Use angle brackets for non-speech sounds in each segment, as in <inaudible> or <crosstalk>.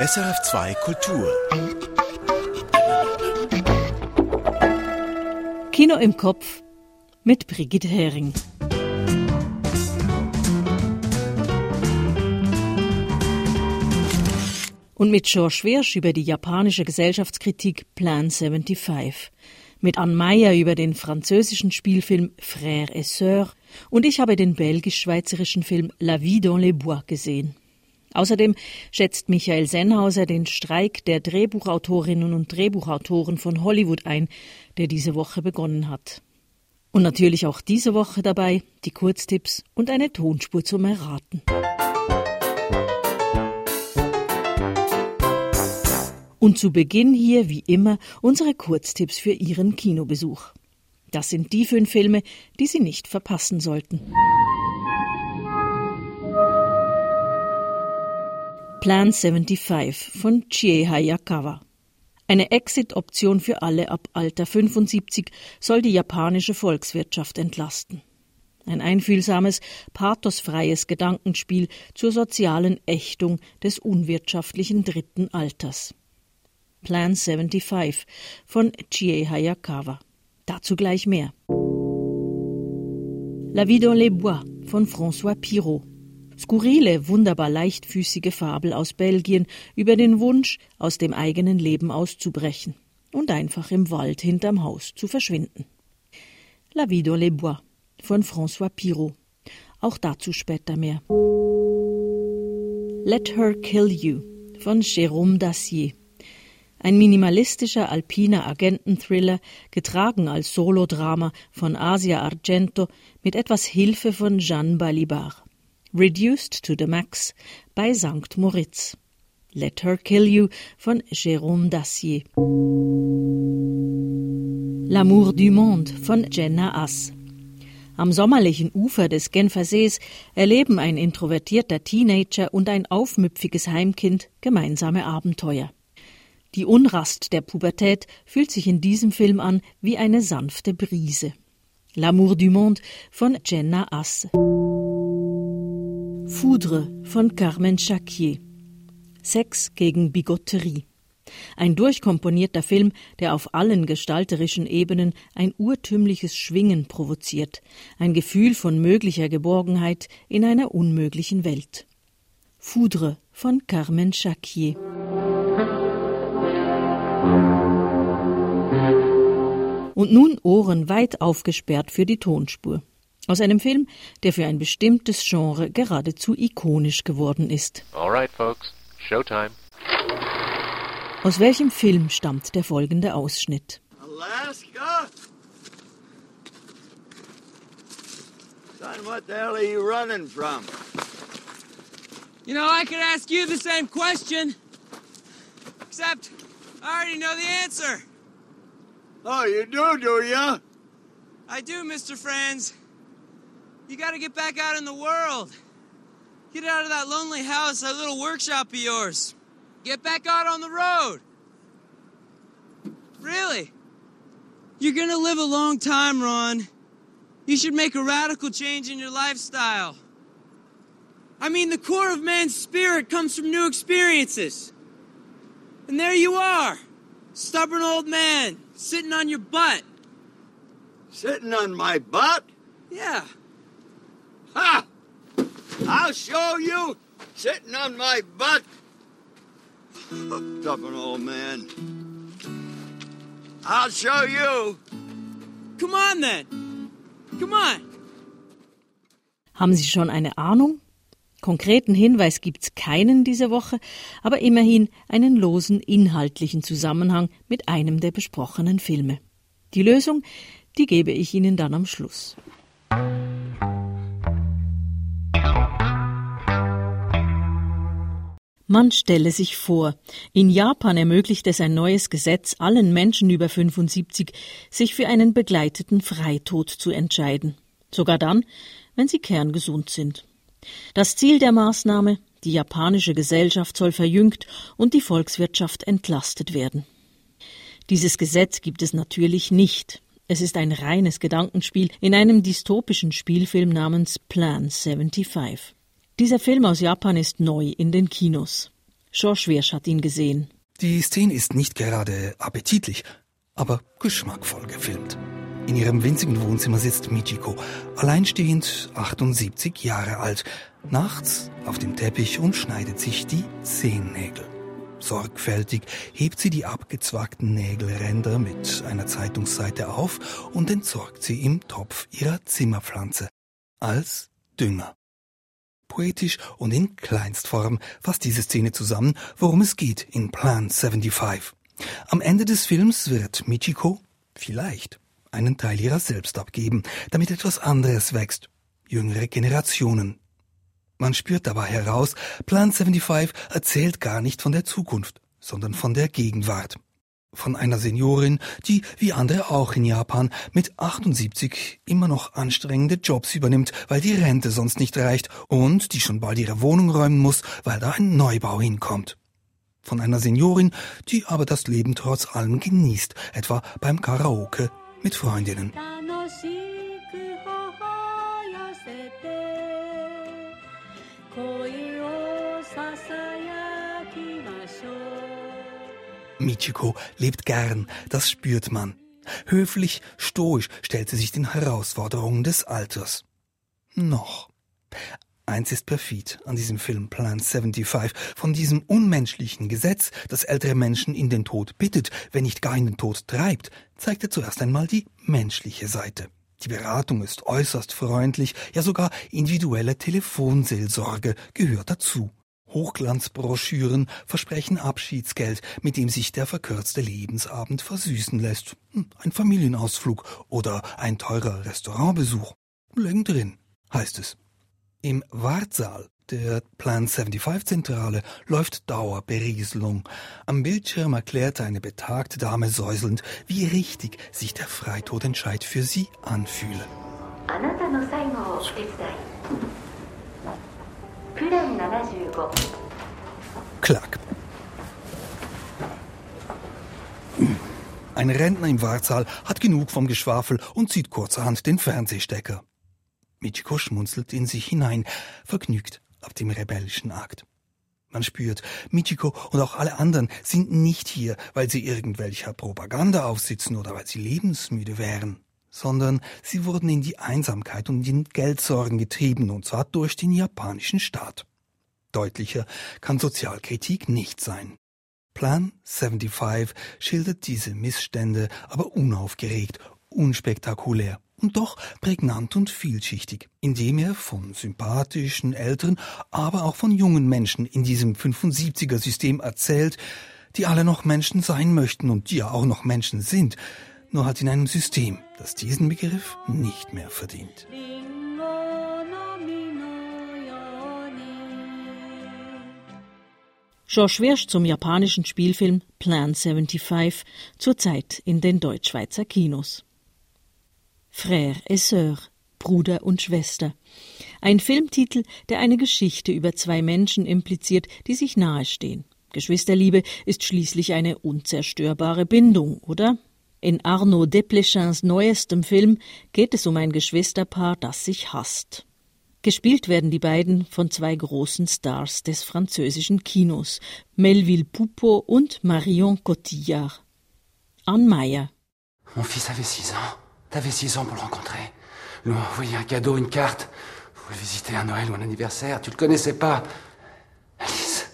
SRF2 Kultur. Kino im Kopf mit Brigitte Hering. Und mit George Wirsch über die japanische Gesellschaftskritik Plan 75. Mit Anne Meyer über den französischen Spielfilm Frères et Sœurs. Und ich habe den belgisch-schweizerischen Film La Vie dans les Bois gesehen. Außerdem schätzt Michael Sennhauser den Streik der Drehbuchautorinnen und Drehbuchautoren von Hollywood ein, der diese Woche begonnen hat. Und natürlich auch diese Woche dabei die Kurztipps und eine Tonspur zum Erraten. Und zu Beginn hier, wie immer, unsere Kurztipps für Ihren Kinobesuch. Das sind die fünf Filme, die Sie nicht verpassen sollten. Plan 75 von Chie Hayakawa. Eine Exit-Option für alle ab Alter 75 soll die japanische Volkswirtschaft entlasten. Ein einfühlsames, pathosfreies Gedankenspiel zur sozialen Ächtung des unwirtschaftlichen dritten Alters. Plan 75 von Chie Hayakawa. Dazu gleich mehr. La vie dans les bois von François Pirot. Skurrile, wunderbar leichtfüßige Fabel aus Belgien über den Wunsch, aus dem eigenen Leben auszubrechen und einfach im Wald hinterm Haus zu verschwinden. La vie dans les bois von François Pirot. Auch dazu später mehr. Let Her Kill You von Jérôme Dacier. Ein minimalistischer alpiner Agententhriller, getragen als Solodrama von Asia Argento mit etwas Hilfe von Jeanne Balibar. Reduced to the Max bei St. Moritz. Let Her Kill You von Jérôme Dacier. L'amour du monde von Jenna Ass. Am sommerlichen Ufer des Genfersees erleben ein introvertierter Teenager und ein aufmüpfiges Heimkind gemeinsame Abenteuer. Die Unrast der Pubertät fühlt sich in diesem Film an wie eine sanfte Brise. L'amour du monde von Jenna Asse. Foudre von Carmen Chaquier. Sex gegen Bigotterie. Ein durchkomponierter Film, der auf allen gestalterischen Ebenen ein urtümliches Schwingen provoziert, ein Gefühl von möglicher Geborgenheit in einer unmöglichen Welt. Foudre von Carmen Chaquier. Und nun Ohren weit aufgesperrt für die Tonspur. Aus einem Film, der für ein bestimmtes Genre geradezu ikonisch geworden ist. All right, folks. Showtime. Aus welchem Film stammt der folgende Ausschnitt? Alaska? Son, what the hell are you running from? You know, I could ask you the same question. Except, I already know the answer. Oh, you do, do ya? I do, Mr. Franz. You gotta get back out in the world. Get out of that lonely house, that little workshop of yours. Get back out on the road. Really? You're gonna live a long time, Ron. You should make a radical change in your lifestyle. I mean, the core of man's spirit comes from new experiences. And there you are, stubborn old man, sitting on your butt. Sitting on my butt? Yeah. Ha! I'll show you sitting on my butt. Stubborn old man. I'll show you. Come on then. Come on. Haben Sie schon eine Ahnung? Konkreten Hinweis gibt's keinen diese Woche, aber immerhin einen losen inhaltlichen Zusammenhang mit einem der besprochenen Filme. Die Lösung, die gebe ich Ihnen dann am Schluss. Man stelle sich vor, in Japan ermöglicht es ein neues Gesetz allen Menschen über 75, sich für einen begleiteten Freitod zu entscheiden. Sogar dann, wenn sie kerngesund sind. Das Ziel der Maßnahme, die japanische Gesellschaft soll verjüngt und die Volkswirtschaft entlastet werden. Dieses Gesetz gibt es natürlich nicht. Es ist ein reines Gedankenspiel in einem dystopischen Spielfilm namens Plan 75. Dieser Film aus Japan ist neu in den Kinos. George Wirsch hat ihn gesehen. Die Szene ist nicht gerade appetitlich, aber geschmackvoll gefilmt. In ihrem winzigen Wohnzimmer sitzt Michiko, alleinstehend 78 Jahre alt, nachts auf dem Teppich und schneidet sich die Zehennägel. Sorgfältig hebt sie die abgezwackten Nägelränder mit einer Zeitungsseite auf und entsorgt sie im Topf ihrer Zimmerpflanze als Dünger. Poetisch und in Kleinstform fasst diese Szene zusammen, worum es geht in Plan 75. Am Ende des Films wird Michiko vielleicht einen Teil ihrer selbst abgeben, damit etwas anderes wächst. Jüngere Generationen. Man spürt dabei heraus, Plan 75 erzählt gar nicht von der Zukunft, sondern von der Gegenwart. Von einer Seniorin, die, wie andere auch in Japan, mit 78 immer noch anstrengende Jobs übernimmt, weil die Rente sonst nicht reicht und die schon bald ihre Wohnung räumen muss, weil da ein Neubau hinkommt. Von einer Seniorin, die aber das Leben trotz allem genießt, etwa beim Karaoke mit Freundinnen. Michiko lebt gern, das spürt man. Höflich, stoisch stellt sie sich den Herausforderungen des Alters. Noch. Eins ist perfid an diesem Film Plan 75. Von diesem unmenschlichen Gesetz, das ältere Menschen in den Tod bittet, wenn nicht gar in den Tod treibt, zeigt er zuerst einmal die menschliche Seite. Die Beratung ist äußerst freundlich, ja sogar individuelle Telefonseelsorge gehört dazu. Hochglanzbroschüren versprechen Abschiedsgeld, mit dem sich der verkürzte Lebensabend versüßen lässt. Hm, ein Familienausflug oder ein teurer Restaurantbesuch. Legen drin, heißt es. Im Wartsaal der Plan 75 Zentrale läuft Dauerberieselung. Am Bildschirm erklärt eine betagte Dame säuselnd, wie richtig sich der Freitodentscheid für sie anfühle. Klack. Ein Rentner im Wartsaal hat genug vom Geschwafel und zieht kurzerhand den Fernsehstecker. Michiko schmunzelt in sich hinein, vergnügt auf dem rebellischen Akt. Man spürt, Michiko und auch alle anderen sind nicht hier, weil sie irgendwelcher Propaganda aufsitzen oder weil sie lebensmüde wären, sondern sie wurden in die Einsamkeit und in Geldsorgen getrieben, und zwar durch den japanischen Staat. Deutlicher kann Sozialkritik nicht sein. Plan 75 schildert diese Missstände aber unaufgeregt, unspektakulär und doch prägnant und vielschichtig, indem er von sympathischen älteren, aber auch von jungen Menschen in diesem 75er System erzählt, die alle noch Menschen sein möchten und die ja auch noch Menschen sind, nur halt in einem System, das diesen Begriff nicht mehr verdient. George Wirsch zum japanischen Spielfilm Plan 75, zurzeit in den Deutschschweizer Kinos. Frère et Sœur, Bruder und Schwester. Ein Filmtitel, der eine Geschichte über zwei Menschen impliziert, die sich nahestehen. Geschwisterliebe ist schließlich eine unzerstörbare Bindung, oder? In Arnaud Desplechin's neuestem Film geht es um ein Geschwisterpaar, das sich hasst. Gespielt werden die beiden von zwei großen Stars des französischen Kinos, Melville Poupeau und Marion Cotillard. Anne Meyer. Mon fils avait six ans. T'avais six ans pour le rencontrer. Lui envoyer un cadeau, une carte. Vous visiter un Noël ou un anniversaire. Tu le connaissais pas. Alice.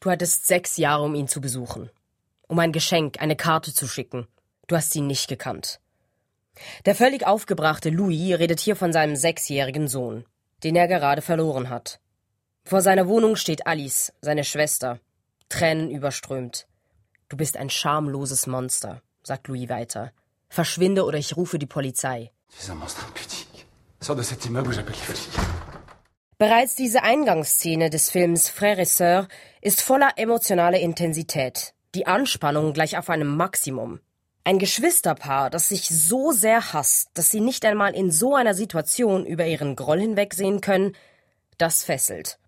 Du hattest sechs Jahre, um ihn zu besuchen. Um ein Geschenk, eine Karte zu schicken. Du hast ihn nicht gekannt. Der völlig aufgebrachte Louis redet hier von seinem sechsjährigen Sohn, den er gerade verloren hat. Vor seiner Wohnung steht Alice, seine Schwester, Tränen überströmt. Du bist ein schamloses Monster, sagt Louis weiter. Verschwinde oder ich rufe die Polizei. Bereits diese Eingangsszene des Films Frère et Sœur ist voller emotionaler Intensität. Die Anspannung gleich auf einem Maximum. Ein Geschwisterpaar, das sich so sehr hasst, dass sie nicht einmal in so einer Situation über ihren Groll hinwegsehen können, das fesselt.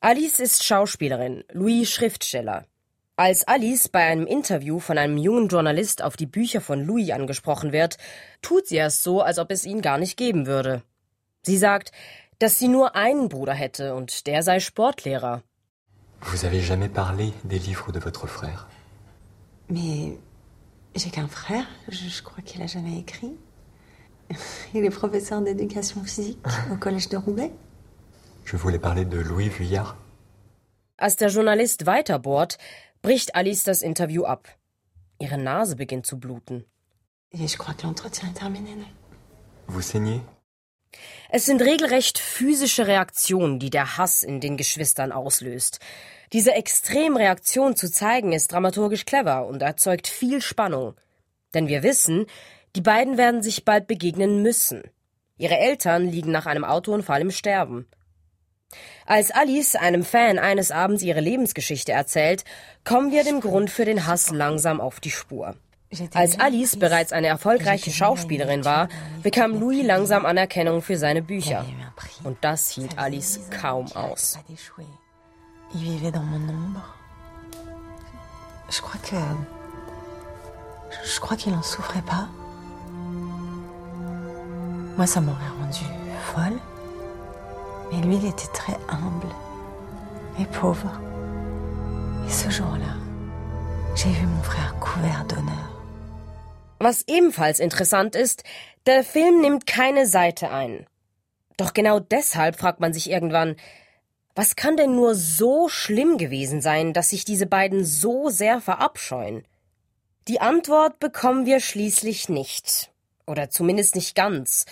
Alice ist Schauspielerin, Louis Schriftsteller. Als Alice bei einem Interview von einem jungen Journalist auf die Bücher von Louis angesprochen wird, tut sie erst so, als ob es ihn gar nicht geben würde. Sie sagt, dass sie nur einen Bruder hätte und der sei Sportlehrer. Vous avez jamais parlé des livres de votre frère Mais j'ai qu'un frère, je, je crois qu'il a jamais écrit. <laughs> Il est professeur d'éducation physique au collège de Roubaix. Je voulais parler de Louis Vuillard. Als der Journalist weiterbohrt, bricht Alice das Interview ab. Ihre Nase beginnt zu bluten. Et je crois que l'entretien est terminé, non? Vous saignez? Es sind regelrecht physische Reaktionen, die der Hass in den Geschwistern auslöst. Diese Extremreaktion zu zeigen ist dramaturgisch clever und erzeugt viel Spannung. Denn wir wissen, die beiden werden sich bald begegnen müssen. Ihre Eltern liegen nach einem Autounfall im Sterben. Als Alice einem Fan eines Abends ihre Lebensgeschichte erzählt, kommen wir dem Grund für den Hass langsam auf die Spur. Als Alice bereits eine erfolgreiche Schauspielerin war, bekam Louis langsam Anerkennung für seine Bücher. Und das hielt Alice kaum aus. Je crois que. Je crois qu'il en souffrait pas. Moi, ça m'aurait rendue folle. Mais lui, il était très humble et pauvre. Et ce jour-là, j'ai vu mon frère couvert d'honneur. Was ebenfalls interessant ist, der Film nimmt keine Seite ein. Doch genau deshalb fragt man sich irgendwann, was kann denn nur so schlimm gewesen sein, dass sich diese beiden so sehr verabscheuen? Die Antwort bekommen wir schließlich nicht. Oder zumindest nicht ganz.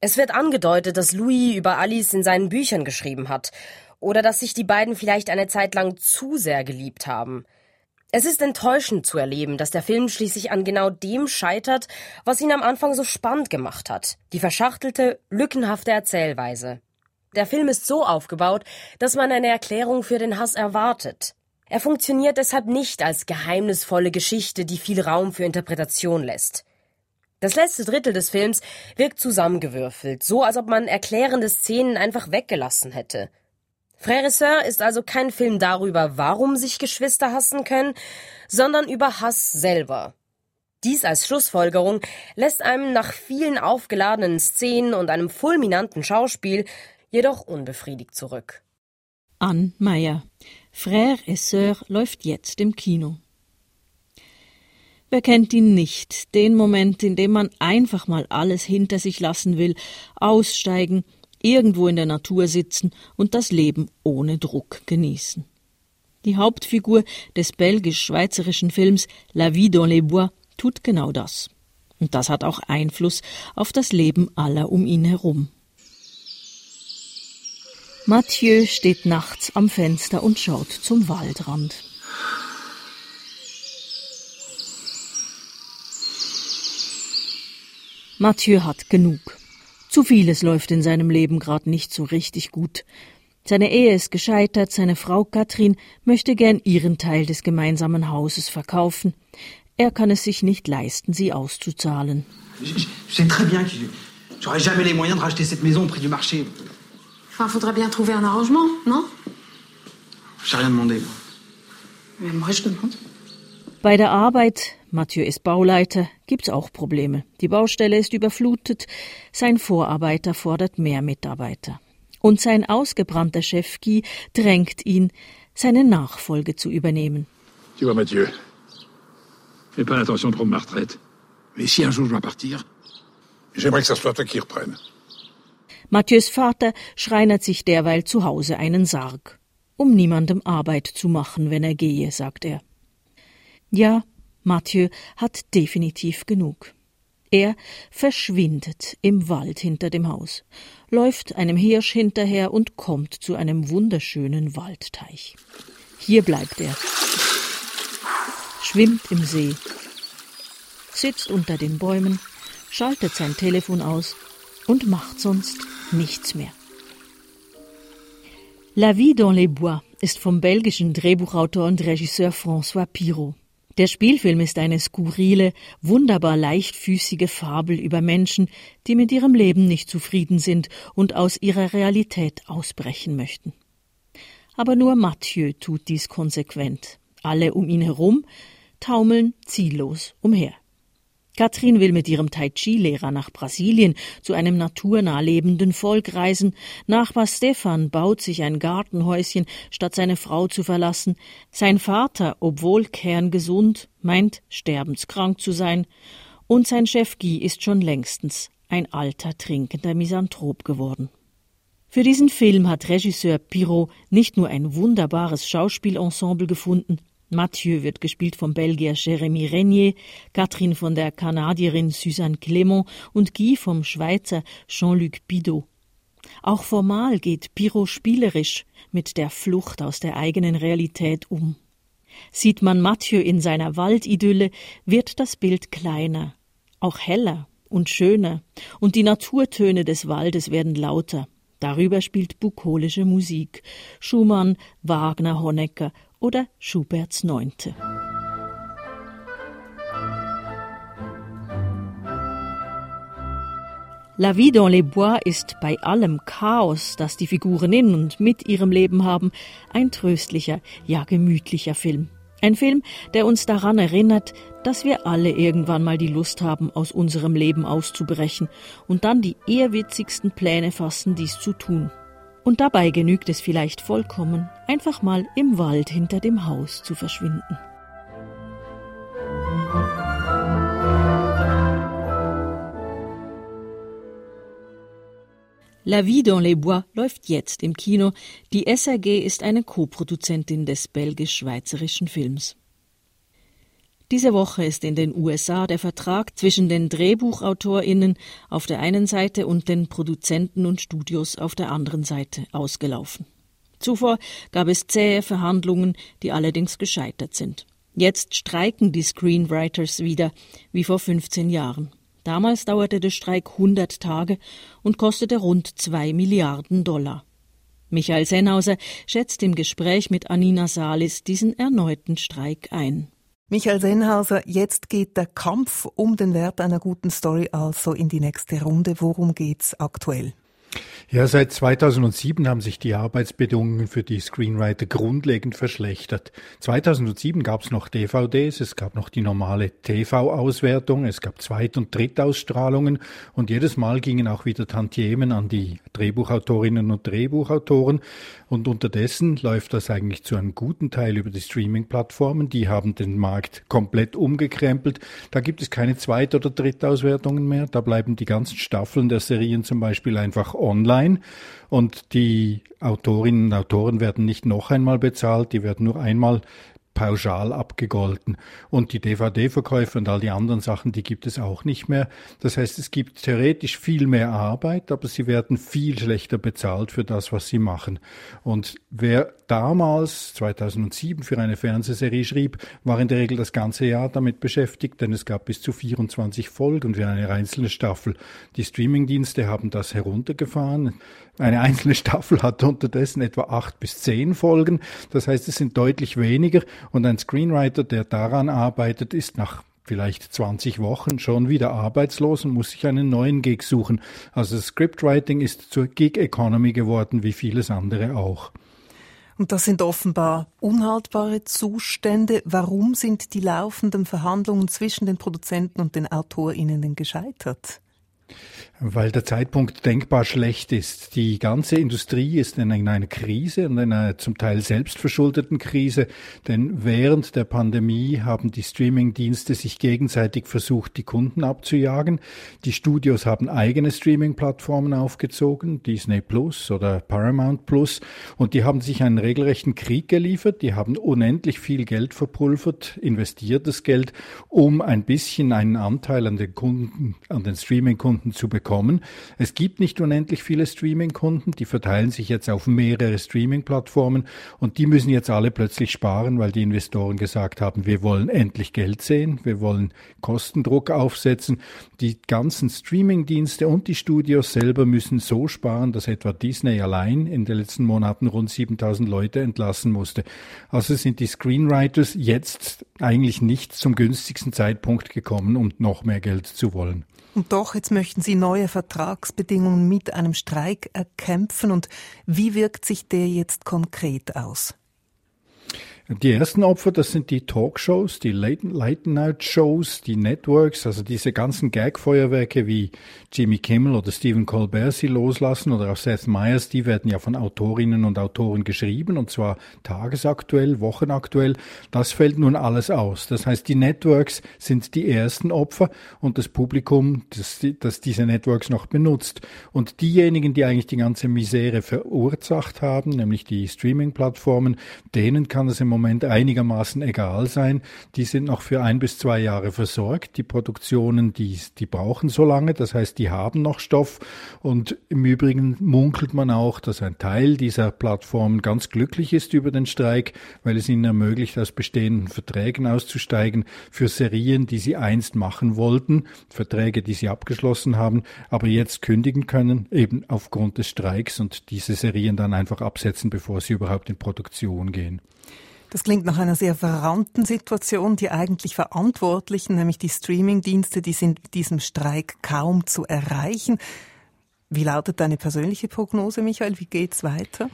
Es wird angedeutet, dass Louis über Alice in seinen Büchern geschrieben hat. Oder dass sich die beiden vielleicht eine Zeit lang zu sehr geliebt haben. Es ist enttäuschend zu erleben, dass der Film schließlich an genau dem scheitert, was ihn am Anfang so spannend gemacht hat. Die verschachtelte, lückenhafte Erzählweise. Der Film ist so aufgebaut, dass man eine Erklärung für den Hass erwartet. Er funktioniert deshalb nicht als geheimnisvolle Geschichte, die viel Raum für Interpretation lässt. Das letzte Drittel des Films wirkt zusammengewürfelt, so als ob man erklärende Szenen einfach weggelassen hätte. Frère Sœur ist also kein Film darüber, warum sich Geschwister hassen können, sondern über Hass selber. Dies als Schlussfolgerung lässt einem nach vielen aufgeladenen Szenen und einem fulminanten Schauspiel jedoch unbefriedigt zurück. Anne Meyer. Frère et Sœur läuft jetzt im Kino. Wer kennt ihn nicht? Den Moment, in dem man einfach mal alles hinter sich lassen will, aussteigen, irgendwo in der Natur sitzen und das Leben ohne Druck genießen. Die Hauptfigur des belgisch-schweizerischen Films La vie dans les bois tut genau das. Und das hat auch Einfluss auf das Leben aller um ihn herum. Mathieu steht nachts am Fenster und schaut zum Waldrand. Mathieu hat genug. Zu vieles läuft in seinem Leben gerade nicht so richtig gut. Seine Ehe ist gescheitert, seine Frau Katrin möchte gern ihren Teil des gemeinsamen Hauses verkaufen. Er kann es sich nicht leisten, sie auszuzahlen. Je, je sais très bien que j'aurais jamais les moyens de racheter cette maison au prix du marché. Enfin, faudrait bien trouver un arrangement, non J'ai rien demandé. Mais moi, je demande. Bei der Arbeit, Mathieu ist Bauleiter, gibt's auch Probleme. Die Baustelle ist überflutet, sein Vorarbeiter fordert mehr Mitarbeiter. Und sein ausgebrannter Chef Guy drängt ihn, seine Nachfolge zu übernehmen. Tu vois, Mathieu, j'ai pas l'intention de prendre ma retraite. Mais si un jour je dois partir, j'aimerais que ça soit toi qui reprenne. Mathieu's Vater schreinert sich derweil zu Hause einen Sarg, um niemandem Arbeit zu machen, wenn er gehe, sagt er. Ja, Mathieu hat definitiv genug. Er verschwindet im Wald hinter dem Haus, läuft einem Hirsch hinterher und kommt zu einem wunderschönen Waldteich. Hier bleibt er, schwimmt im See, sitzt unter den Bäumen, schaltet sein Telefon aus und macht sonst nichts mehr. La vie dans les bois ist vom belgischen Drehbuchautor und Regisseur François Pirot. Der Spielfilm ist eine skurrile, wunderbar leichtfüßige Fabel über Menschen, die mit ihrem Leben nicht zufrieden sind und aus ihrer Realität ausbrechen möchten. Aber nur Mathieu tut dies konsequent. Alle um ihn herum taumeln ziellos umher. Katrin will mit ihrem Tai Chi-Lehrer nach Brasilien zu einem naturnah lebenden Volk reisen. Nachbar Stefan baut sich ein Gartenhäuschen, statt seine Frau zu verlassen. Sein Vater, obwohl kerngesund, meint sterbenskrank zu sein. Und sein Chef Guy ist schon längstens ein alter, trinkender Misanthrop geworden. Für diesen Film hat Regisseur Pirot nicht nur ein wunderbares Schauspielensemble gefunden, Mathieu wird gespielt vom Belgier Jérémy Régnier, Catherine von der Kanadierin Suzanne Clément und Guy vom Schweizer Jean-Luc Bidot. Auch formal geht Pirot spielerisch mit der Flucht aus der eigenen Realität um. Sieht man Mathieu in seiner Waldidylle, wird das Bild kleiner, auch heller und schöner, und die Naturtöne des Waldes werden lauter. Darüber spielt bukolische Musik. Schumann, Wagner, Honecker oder Schuberts Neunte. La vie dans les bois ist bei allem Chaos, das die Figuren in und mit ihrem Leben haben, ein tröstlicher, ja gemütlicher Film. Ein Film, der uns daran erinnert, dass wir alle irgendwann mal die Lust haben, aus unserem Leben auszubrechen und dann die ehrwitzigsten Pläne fassen, dies zu tun. Und dabei genügt es vielleicht vollkommen, einfach mal im Wald hinter dem Haus zu verschwinden. La Vie dans les Bois läuft jetzt im Kino. Die SAG ist eine Co-Produzentin des belgisch-schweizerischen Films. Diese Woche ist in den USA der Vertrag zwischen den Drehbuchautorinnen auf der einen Seite und den Produzenten und Studios auf der anderen Seite ausgelaufen. Zuvor gab es zähe Verhandlungen, die allerdings gescheitert sind. Jetzt streiken die Screenwriters wieder, wie vor 15 Jahren. Damals dauerte der Streik 100 Tage und kostete rund 2 Milliarden Dollar. Michael Sennhauser schätzt im Gespräch mit Anina Salis diesen erneuten Streik ein. Michael Sennhauser, jetzt geht der Kampf um den Wert einer guten Story also in die nächste Runde. Worum geht's aktuell? Ja, seit 2007 haben sich die Arbeitsbedingungen für die Screenwriter grundlegend verschlechtert. 2007 gab es noch DVDs, es gab noch die normale TV-Auswertung, es gab Zweit- und Drittausstrahlungen und jedes Mal gingen auch wieder Tantiemen an die Drehbuchautorinnen und Drehbuchautoren. Und unterdessen läuft das eigentlich zu einem guten Teil über die Streaming-Plattformen. Die haben den Markt komplett umgekrempelt. Da gibt es keine Zweit- oder Drittauswertungen mehr. Da bleiben die ganzen Staffeln der Serien zum Beispiel einfach online. Und die Autorinnen und Autoren werden nicht noch einmal bezahlt, die werden nur einmal pauschal abgegolten. Und die DVD-Verkäufe und all die anderen Sachen, die gibt es auch nicht mehr. Das heißt, es gibt theoretisch viel mehr Arbeit, aber sie werden viel schlechter bezahlt für das, was sie machen. Und wer damals, 2007, für eine Fernsehserie schrieb, war in der Regel das ganze Jahr damit beschäftigt, denn es gab bis zu 24 Folgen für eine einzelne Staffel. Die Streamingdienste haben das heruntergefahren. Eine einzelne Staffel hat unterdessen etwa acht bis zehn Folgen. Das heißt, es sind deutlich weniger. Und ein Screenwriter, der daran arbeitet, ist nach vielleicht 20 Wochen schon wieder arbeitslos und muss sich einen neuen Gig suchen. Also Scriptwriting ist zur Gig Economy geworden, wie vieles andere auch. Und das sind offenbar unhaltbare Zustände. Warum sind die laufenden Verhandlungen zwischen den Produzenten und den AutorInnen gescheitert? Weil der Zeitpunkt denkbar schlecht ist. Die ganze Industrie ist in einer Krise und in einer zum Teil selbstverschuldeten Krise, denn während der Pandemie haben die Streamingdienste sich gegenseitig versucht, die Kunden abzujagen. Die Studios haben eigene Streaming-Plattformen aufgezogen, Disney Plus oder Paramount Plus, und die haben sich einen regelrechten Krieg geliefert. Die haben unendlich viel Geld verpulvert, investiertes Geld, um ein bisschen einen Anteil an den Kunden, an den Streaming-Kunden zu bekommen bekommen. Es gibt nicht unendlich viele Streaming-Kunden, die verteilen sich jetzt auf mehrere Streaming-Plattformen und die müssen jetzt alle plötzlich sparen, weil die Investoren gesagt haben, wir wollen endlich Geld sehen, wir wollen Kostendruck aufsetzen. Die ganzen Streaming-Dienste und die Studios selber müssen so sparen, dass etwa Disney allein in den letzten Monaten rund 7000 Leute entlassen musste. Also sind die Screenwriters jetzt eigentlich nicht zum günstigsten Zeitpunkt gekommen, um noch mehr Geld zu wollen. Und doch, jetzt möchten Sie neue Vertragsbedingungen mit einem Streik erkämpfen. Und wie wirkt sich der jetzt konkret aus? Die ersten Opfer, das sind die Talkshows, die Late-Night-Shows, die Networks, also diese ganzen Gag-Feuerwerke wie Jimmy Kimmel oder Stephen Colbert sie loslassen oder auch Seth Meyers, die werden ja von Autorinnen und Autoren geschrieben und zwar tagesaktuell, wochenaktuell. Das fällt nun alles aus. Das heißt, die Networks sind die ersten Opfer und das Publikum, das, das diese Networks noch benutzt. Und diejenigen, die eigentlich die ganze Misere verursacht haben, nämlich die Streaming-Plattformen, denen kann es im Moment einigermaßen egal sein. Die sind noch für ein bis zwei Jahre versorgt. Die Produktionen, die, die brauchen so lange. Das heißt, die haben noch Stoff. Und im Übrigen munkelt man auch, dass ein Teil dieser Plattformen ganz glücklich ist über den Streik, weil es ihnen ermöglicht, aus bestehenden Verträgen auszusteigen für Serien, die sie einst machen wollten, Verträge, die sie abgeschlossen haben, aber jetzt kündigen können, eben aufgrund des Streiks und diese Serien dann einfach absetzen, bevor sie überhaupt in Produktion gehen. Das klingt nach einer sehr verrannten Situation. Die eigentlich Verantwortlichen, nämlich die Streamingdienste, die sind mit diesem Streik kaum zu erreichen. Wie lautet deine persönliche Prognose, Michael? Wie geht's weiter?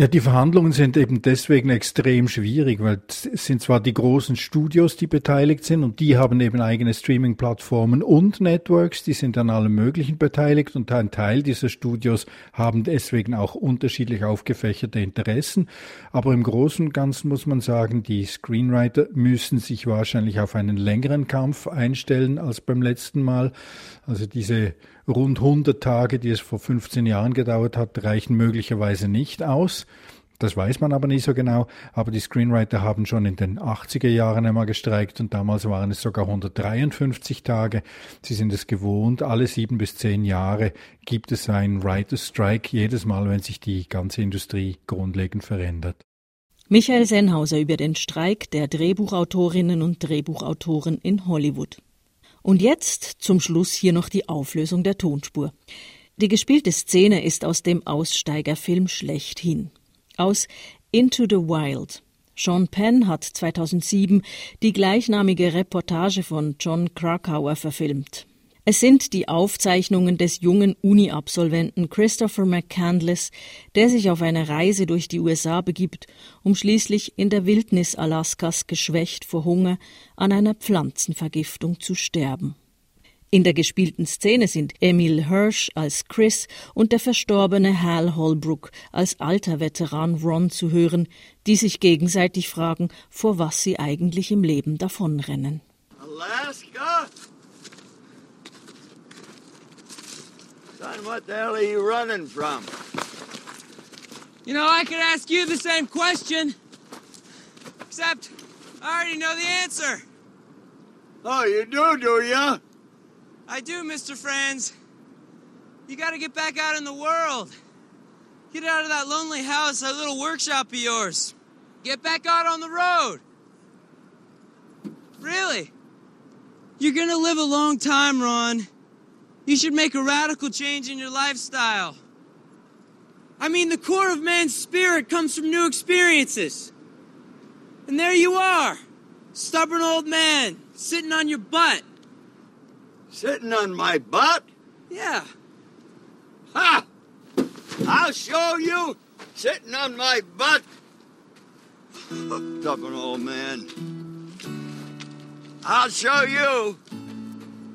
Ja, die Verhandlungen sind eben deswegen extrem schwierig, weil es sind zwar die großen Studios, die beteiligt sind und die haben eben eigene Streaming-Plattformen und Networks, die sind an allem Möglichen beteiligt und ein Teil dieser Studios haben deswegen auch unterschiedlich aufgefächerte Interessen. Aber im Großen und Ganzen muss man sagen, die Screenwriter müssen sich wahrscheinlich auf einen längeren Kampf einstellen als beim letzten Mal. Also diese rund 100 Tage, die es vor 15 Jahren gedauert hat, reichen möglicherweise nicht aus. Das weiß man aber nicht so genau. Aber die Screenwriter haben schon in den 80er Jahren einmal gestreikt und damals waren es sogar 153 Tage. Sie sind es gewohnt. Alle sieben bis zehn Jahre gibt es einen Writer's Strike jedes Mal, wenn sich die ganze Industrie grundlegend verändert. Michael Sennhauser über den Streik der Drehbuchautorinnen und Drehbuchautoren in Hollywood. Und jetzt zum Schluss hier noch die Auflösung der Tonspur. Die gespielte Szene ist aus dem Aussteigerfilm schlechthin. Aus Into the Wild. Sean Penn hat 2007 die gleichnamige Reportage von John Krakauer verfilmt. Es sind die Aufzeichnungen des jungen Uni-Absolventen Christopher McCandless, der sich auf eine Reise durch die USA begibt, um schließlich in der Wildnis Alaskas geschwächt vor Hunger an einer Pflanzenvergiftung zu sterben. In der gespielten Szene sind Emil Hirsch als Chris und der verstorbene Hal Holbrook als alter Veteran Ron zu hören, die sich gegenseitig fragen, vor was sie eigentlich im Leben davonrennen. Alaska? Son, what the hell are you running from? You know, I could ask you the same question. Except, I already know the answer. Oh, you do, do ya? I do, Mr. Franz. You gotta get back out in the world. Get out of that lonely house, that little workshop of yours. Get back out on the road. Really? You're gonna live a long time, Ron. You should make a radical change in your lifestyle. I mean, the core of man's spirit comes from new experiences. And there you are, stubborn old man, sitting on your butt. Sitting on my butt? Yeah. Ha! I'll show you sitting on my butt. Oh, stubborn old man. I'll show you.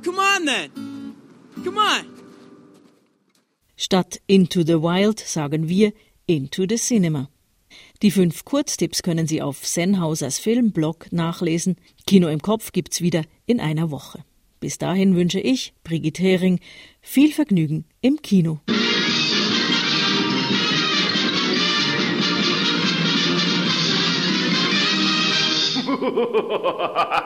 Come on then. Come on. Statt Into the Wild sagen wir Into the Cinema. Die fünf Kurztipps können Sie auf Sennhausers Filmblog nachlesen. Kino im Kopf gibt's wieder in einer Woche. Bis dahin wünsche ich, Brigitte Hering, viel Vergnügen im Kino. <laughs>